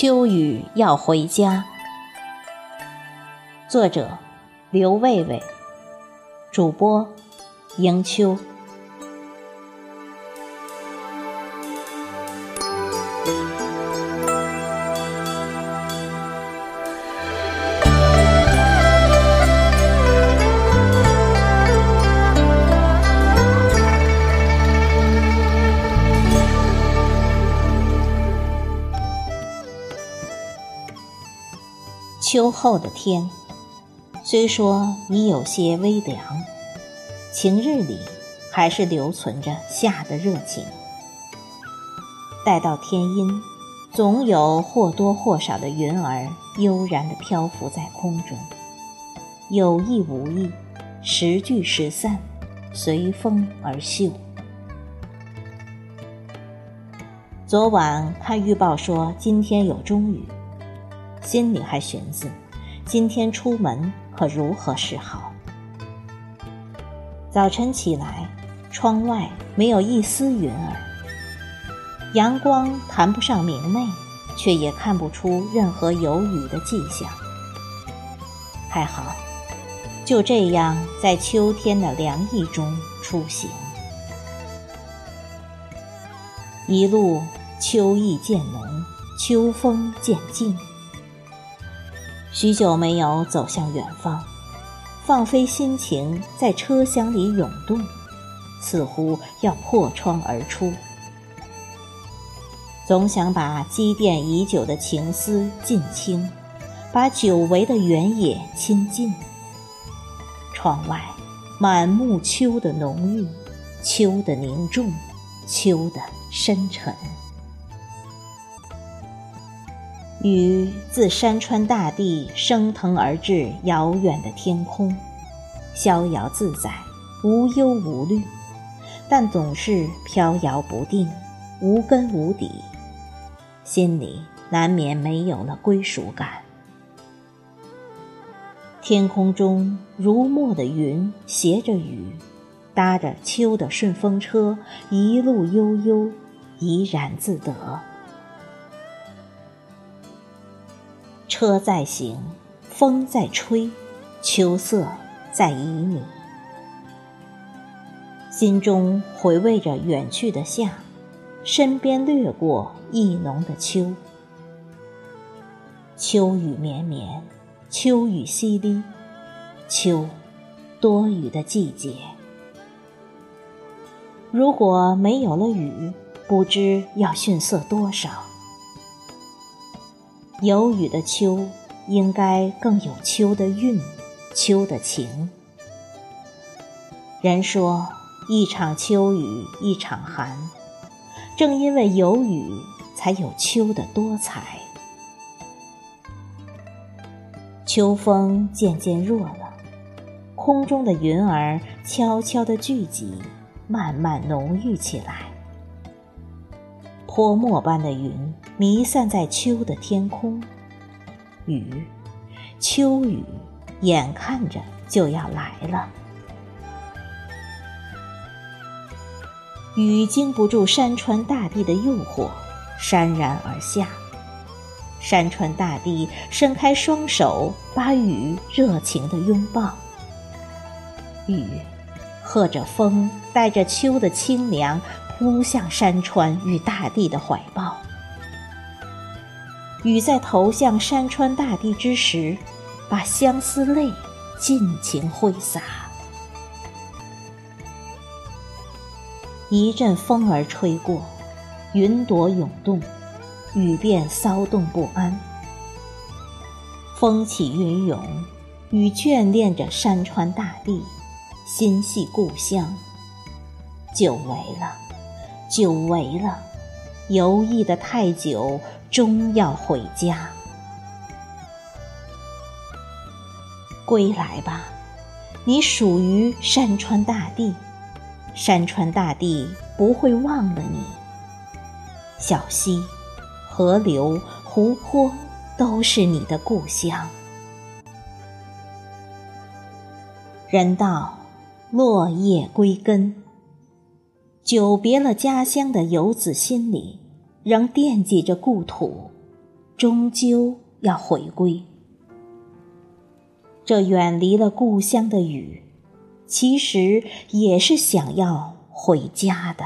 秋雨要回家。作者：刘卫卫，主播：迎秋。秋后的天，虽说已有些微凉，晴日里还是留存着夏的热情。待到天阴，总有或多或少的云儿悠然地漂浮在空中，有意无意，时聚时散，随风而秀。昨晚看预报说今天有中雨。心里还寻思，今天出门可如何是好？早晨起来，窗外没有一丝云儿，阳光谈不上明媚，却也看不出任何有雨的迹象。还好，就这样在秋天的凉意中出行，一路秋意渐浓，秋风渐静。许久没有走向远方，放飞心情，在车厢里涌动，似乎要破窗而出。总想把积淀已久的情思尽清，把久违的原野亲近。窗外满目秋的浓郁，秋的凝重，秋的深沉。雨自山川大地升腾而至遥远的天空，逍遥自在，无忧无虑，但总是飘摇不定，无根无底，心里难免没有了归属感。天空中如墨的云携着雨，搭着秋的顺风车，一路悠悠，怡然自得。车在行，风在吹，秋色在旖旎。心中回味着远去的夏，身边掠过意浓的秋。秋雨绵绵，秋雨淅沥，秋，多雨的季节。如果没有了雨，不知要逊色多少。有雨的秋，应该更有秋的韵，秋的情。人说一场秋雨一场寒，正因为有雨，才有秋的多彩。秋风渐渐弱了，空中的云儿悄悄地聚集，慢慢浓郁起来。泼墨般的云弥散在秋的天空，雨，秋雨，眼看着就要来了。雨经不住山川大地的诱惑，潸然而下。山川大地伸开双手，把雨热情地拥抱。雨，和着风，带着秋的清凉。扑向山川与大地的怀抱，雨在投向山川大地之时，把相思泪尽情挥洒。一阵风儿吹过，云朵涌动，雨便骚动不安。风起云涌，雨眷恋着山川大地，心系故乡，久违了。久违了，游弋的太久，终要回家。归来吧，你属于山川大地，山川大地不会忘了你。小溪、河流、湖泊，都是你的故乡。人道，落叶归根。久别了家乡的游子，心里仍惦记着故土，终究要回归。这远离了故乡的雨，其实也是想要回家的。